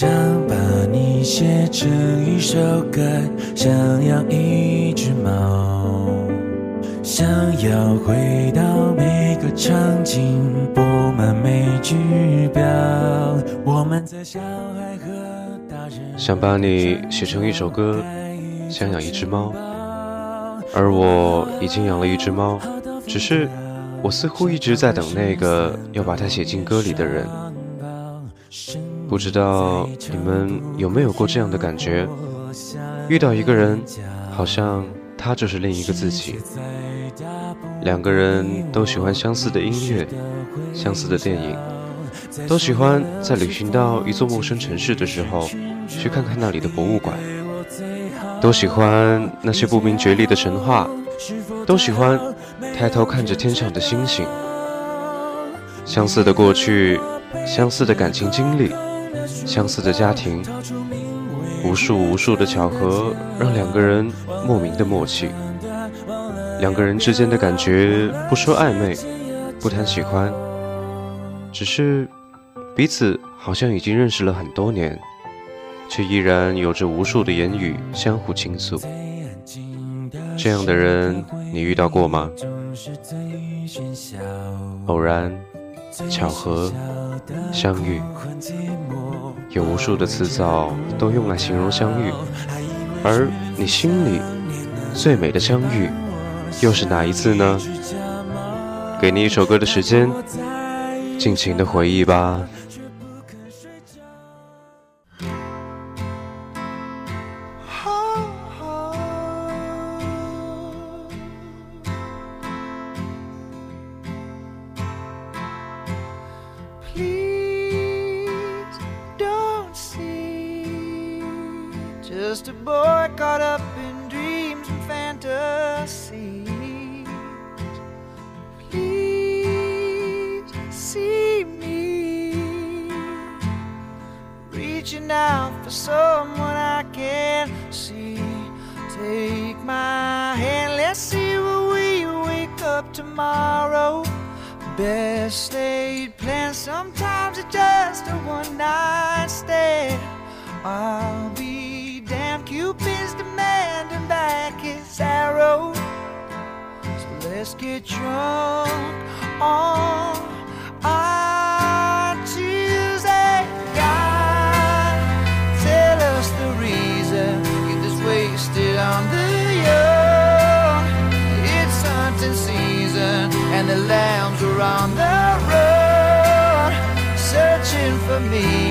想把你写成一首歌，想养一只猫，想要回到每个场景，布满每句标。我们在小孩和大人想把你写成一首歌，想养一只猫，而我已经养了一只猫，只是我似乎一直在等那个要把它写进歌里的人。不知道你们有没有过这样的感觉？遇到一个人，好像他就是另一个自己。两个人都喜欢相似的音乐，相似的电影，都喜欢在旅行到一座陌生城市的时候，去看看那里的博物馆，都喜欢那些不明觉厉的神话，都喜欢抬头看着天上的星星。相似的过去，相似的感情经历。相似的家庭，无数无数的巧合，让两个人莫名的默契。两个人之间的感觉，不说暧昧，不谈喜欢，只是彼此好像已经认识了很多年，却依然有着无数的言语相互倾诉。这样的人，你遇到过吗？偶然。巧合，相遇，有无数的词藻都用来形容相遇，而你心里最美的相遇，又是哪一次呢？给你一首歌的时间，尽情的回忆吧。Just a boy caught up in dreams and fantasies. Please see me reaching out for someone I can't see. Take my hand, let's see where we wake up tomorrow. Best laid plans, sometimes it's just a one night stand. I'll let's get drunk on our Tuesday. God, tell us the reason you this wasted on the young. It's hunting season and the lambs are on the road, searching for meaning.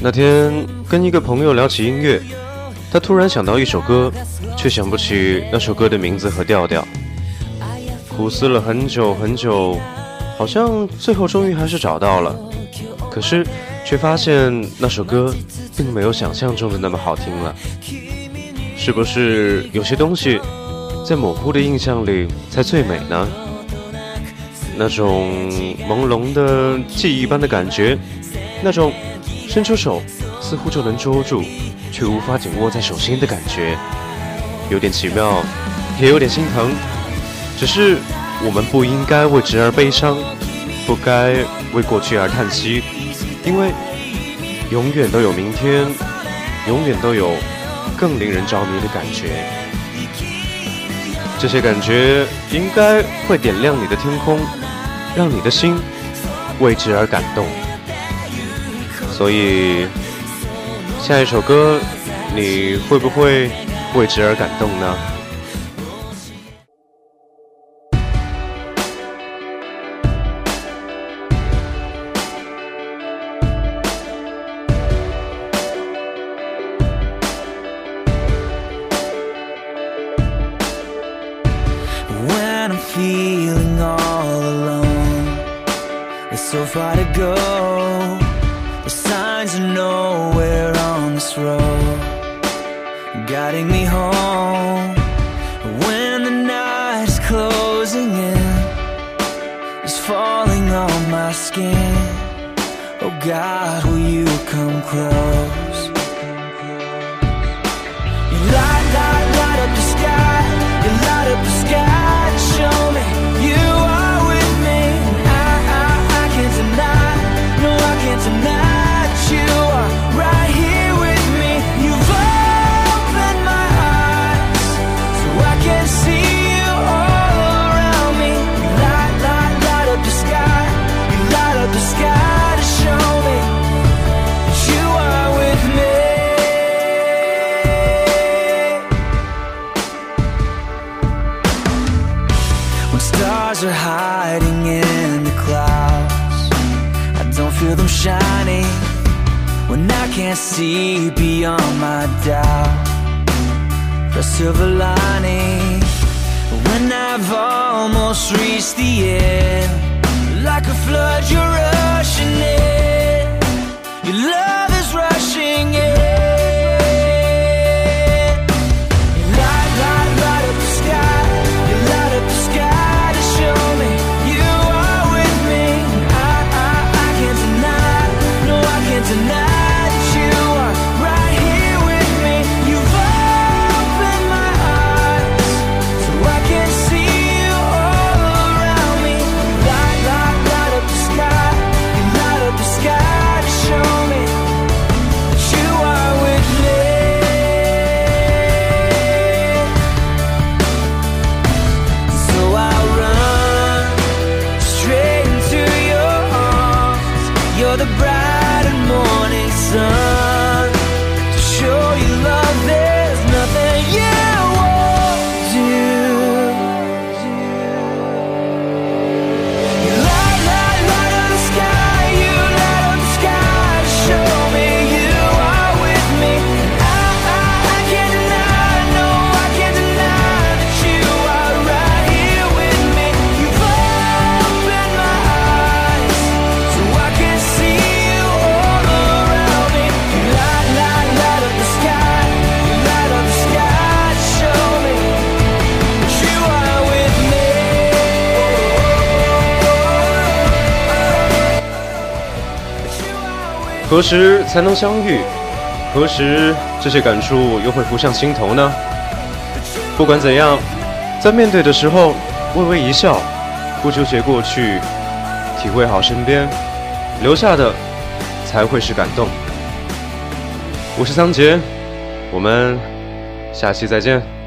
那天跟一个朋友聊起音乐，他突然想到一首歌，却想不起那首歌的名字和调调。苦思了很久很久，好像最后终于还是找到了，可是却发现那首歌并没有想象中的那么好听了。是不是有些东西在模糊的印象里才最美呢？那种朦胧的记忆般的感觉，那种伸出手似乎就能捉住，却无法紧握在手心的感觉，有点奇妙，也有点心疼。只是我们不应该为之而悲伤，不该为过去而叹息，因为永远都有明天，永远都有更令人着迷的感觉。这些感觉应该会点亮你的天空。让你的心为之而感动，所以下一首歌你会不会为之而感动呢？so far to go. The signs are nowhere on this road, guiding me home. When the night is closing in, it's falling on my skin. Oh God, will you come close? Silver lining when I've almost reached the end, like a flood, you're rushing in. Your love 何时才能相遇？何时这些感触又会浮上心头呢？”不管怎样，在面对的时候，微微一笑，不纠结过去，体会好身边，留下的才会是感动。我是桑杰，我们下期再见。